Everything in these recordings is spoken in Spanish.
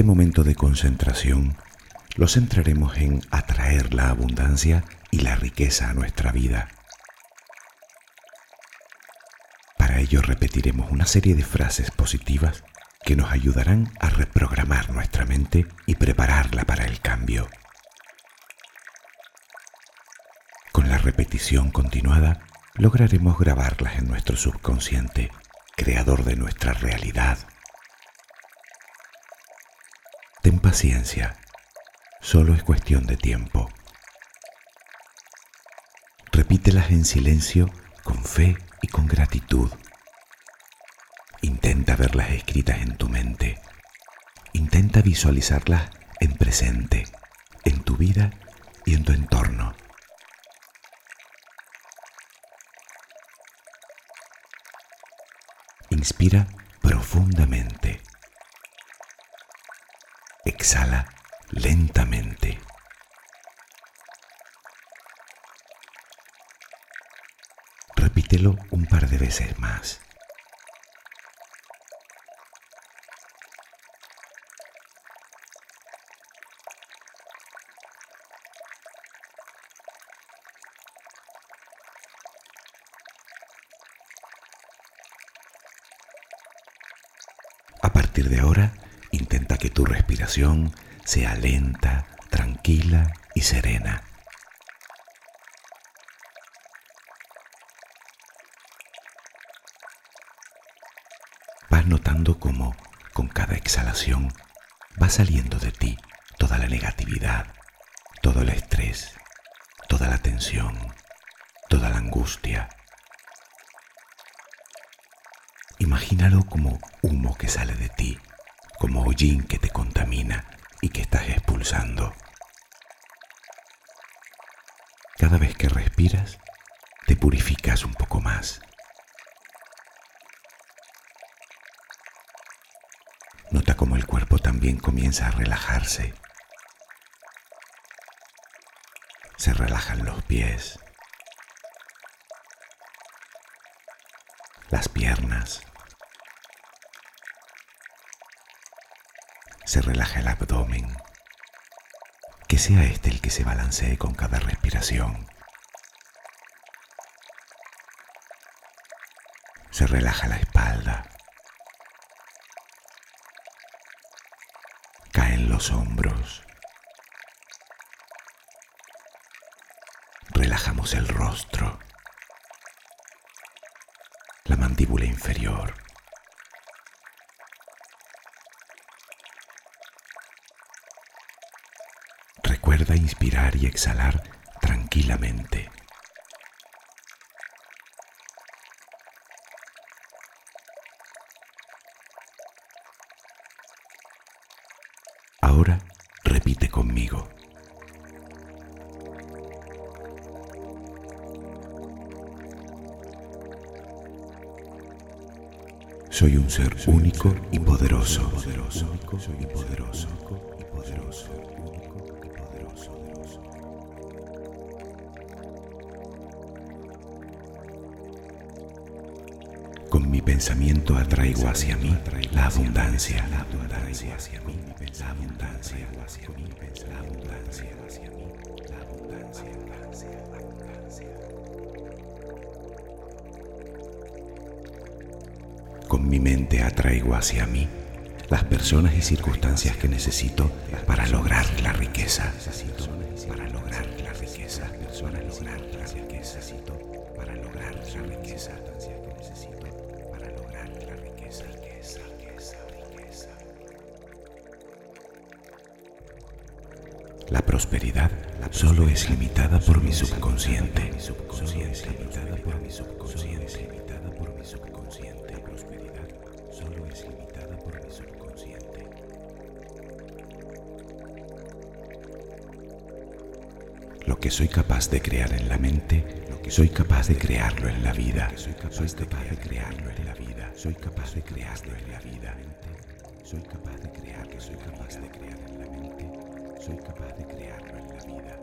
este momento de concentración lo centraremos en atraer la abundancia y la riqueza a nuestra vida. Para ello repetiremos una serie de frases positivas que nos ayudarán a reprogramar nuestra mente y prepararla para el cambio. Con la repetición continuada lograremos grabarlas en nuestro subconsciente, creador de nuestra realidad. Ten paciencia, solo es cuestión de tiempo. Repítelas en silencio, con fe y con gratitud. Intenta verlas escritas en tu mente. Intenta visualizarlas en presente, en tu vida y en tu entorno. Inspira profundamente. Exhala lentamente. Repítelo un par de veces más. A partir de ahora, intenta que tu respiración sea lenta, tranquila y serena. Vas notando cómo con cada exhalación va saliendo de ti toda la negatividad, todo el estrés, toda la tensión, toda la angustia. Imagínalo como humo que sale de ti, como hollín que te contamina y que estás expulsando. Cada vez que respiras, te purificas un poco más. Nota cómo el cuerpo también comienza a relajarse. Se relajan los pies, las piernas, se relaja el abdomen. Que sea este el que se balancee con cada respiración. Se relaja la espalda. Caen los hombros. Relajamos el rostro. La mandíbula inferior. Recuerda inspirar y exhalar tranquilamente. Ahora repite conmigo. Soy un ser único y poderoso. Y poderoso. y poderoso. Con mi pensamiento atraigo hacia mí la abundancia, la abundancia hacia mí, la abundancia hacia mí, la abundancia hacia mí, la abundancia. Con mi mente atraigo hacia mí las personas y circunstancias que necesito para lograr la riqueza. Para lograr la riqueza. Para lograr la riqueza. Para lograr la riqueza. La prosperidad solo es limitada por mi subconsciente. Lo que soy capaz de crear en la mente, soy capaz de crearlo en la vida. Soy capaz de crearlo en la vida. Soy capaz de crearlo en la vida. Soy capaz de crear que soy capaz de crear en la mente. Soy capaz de crearlo en la vida.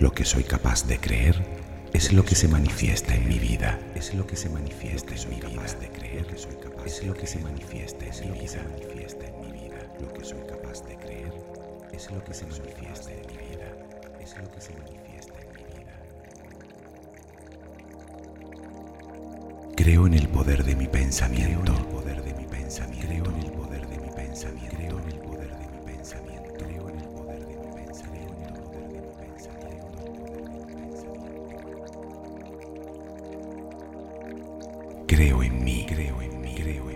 Lo que soy capaz de creer es lo que se manifiesta en mi vida, es lo que se manifiesta en mi vida, de creer que soy capaz, es lo que se manifiesta en mi vida, manifiesta en mi vida, lo que soy capaz de creer, es lo que se manifiesta en mi vida, es lo que se manifiesta en mi vida. Creo en el poder de mi pensamiento, creo en el poder de mi pensamiento, creo en el poder de mi pensamiento, creo en el poder de mi pensamiento, creo en el poder de mi pensamiento, poder de mi pensamiento, Creo en mí, creo en mí, creo en mí,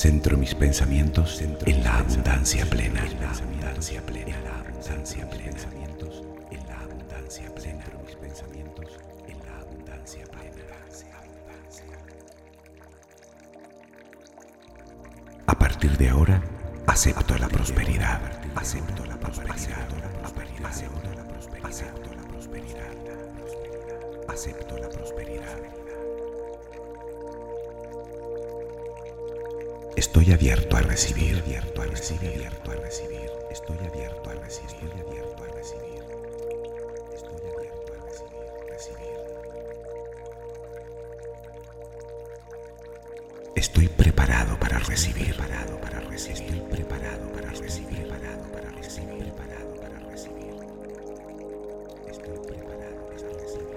Centro mis pensamientos en la abundancia plena, en la abundancia plena, en la abundancia plena, en la abundancia plena, mis pensamientos en la abundancia plena. A partir de ahora, acepto la prosperidad. Acepto la prosperidad. Acepto la prosperidad. Acepto la prosperidad. Acepto la prosperidad. Estoy abierto a recibir, abierto a recibir, abierto a recibir. Estoy abierto a recibir, estoy abierto a recibir. Estoy abierto a recibir, recibir. Estoy preparado para recibir, preparado para recibir, estoy preparado para recibir, preparado para recibir, preparado para recibir. Estoy preparado para recibir.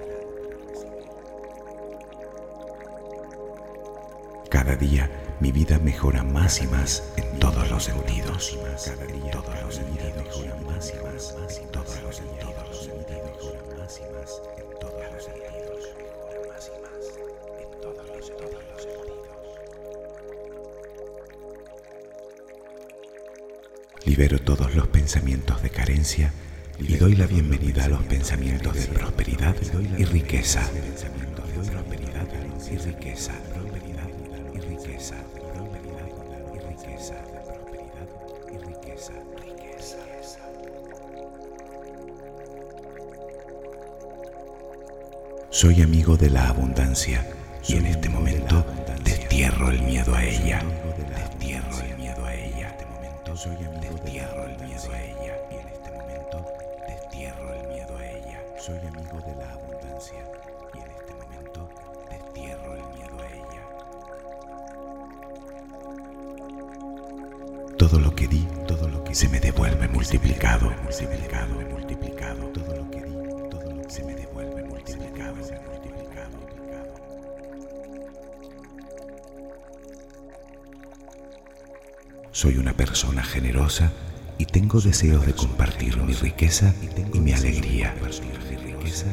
Cada día mi vida mejora más y más en todos los sentidos. Cada día todos los sentidos mejora más y más en todos los sentidos. Mejora más y más en todos los sentidos. Mejora más y más en todos los sentidos. Libero todos los pensamientos de carencia y doy la bienvenida a los pensamientos de prosperidad y riqueza. Pensamientos de prosperidad y riqueza. Riqueza. Prosperidad y riqueza. Prosperidad y riqueza. Riqueza. Soy amigo de la abundancia y en este momento destierro el miedo a ella. Destierro el miedo a ella. Este momento soy Todo lo que di, todo lo que se me devuelve multiplicado, multiplicado, multiplicado. Todo lo que di, todo lo que se me devuelve multiplicado, multiplicado, multiplicado. Soy una persona generosa y tengo deseos de compartir mi riqueza y mi alegría. Mi riqueza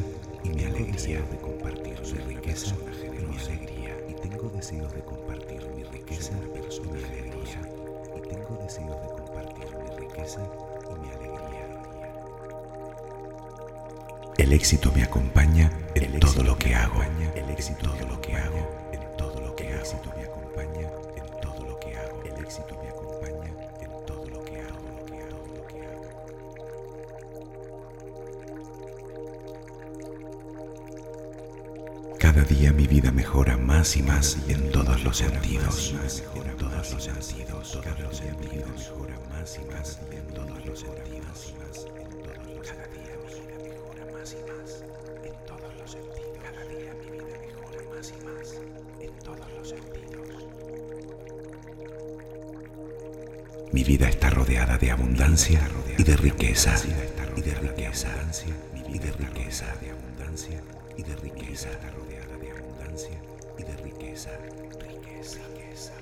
y mi alegría de compartir mi riqueza y mi alegría. Y tengo deseos de compartir mi riqueza y mi alegría. Tengo deseos de compartir mi riqueza y mi alegría. El éxito me acompaña en todo lo que hago. El éxito todo lo que hago, en todo lo que hago. El éxito me acompaña en todo lo que hago. El éxito me acompaña en todo lo que hago, lo que hago, lo que hago. Cada día mi vida mejora más y más en todos los sentidos. Todos los sentidos. Día mi vida mejora más y más en todos los sentidos. Cada día mejora más y más en todos los sentidos. Cada día mi vida mejora más y más en todos los sentidos. Mi vida está rodeada de abundancia y de riqueza. Y de riqueza. Y de riqueza. De abundancia y de riqueza. Está rodeada de abundancia y de. Riqueza. riqueza.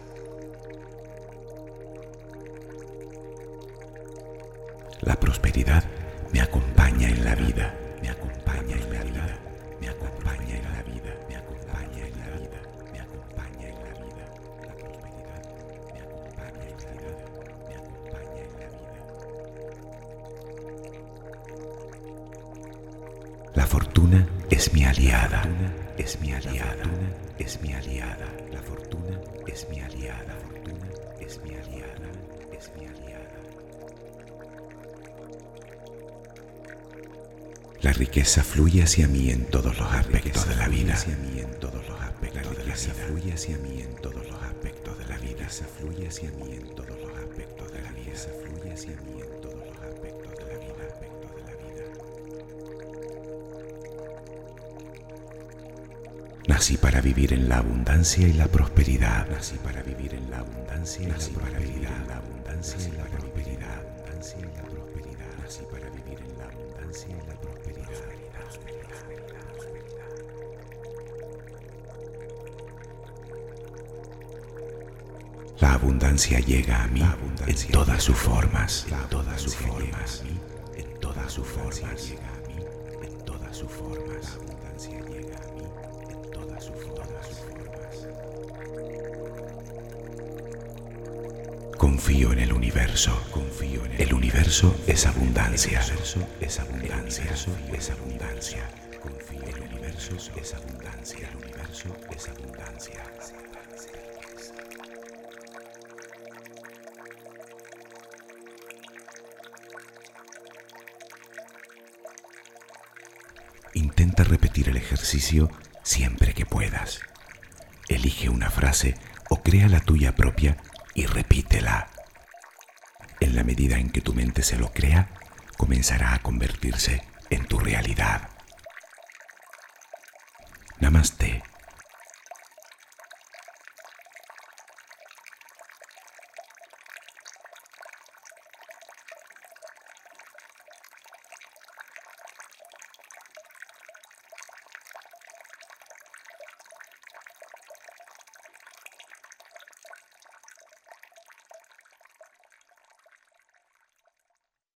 La prosperidad me acompaña en la vida. Me acompaña en la vida. Me acompaña en la vida. Me acompaña en la vida. Me acompaña en la vida. La prosperidad me acompaña en la vida. Me acompaña en la vida. La fortuna es mi aliada. Es mi aliada. Es mi aliada. La fortuna es mi aliada. La fortuna es mi aliada. Es mi aliada. La riqueza fluye hacia mí en todos los aspectos de la vida. La riqueza fluye hacia mí en todos los aspectos de la vida. fluye hacia mí en todos los aspectos de la vida. fluye hacia mí en todos los aspectos Nací para vivir en la abundancia y la prosperidad. Nací para vivir en la abundancia y la prosperidad. La abundancia y la prosperidad. Nací para vivir en la abundancia y la prosperidad. La abundancia llega a mí en todas sus formas, en todas sus formas, en todas sus formas. En todas sus formas. La abundancia llega Confío en el universo. Confío en el, universo es abundancia. El universo es abundancia. es abundancia. Confío en el universo es abundancia. El universo es abundancia. Intenta repetir el ejercicio siempre que puedas. Elige una frase o crea la tuya propia y repítela. En la medida en que tu mente se lo crea, comenzará a convertirse en tu realidad. Namaste.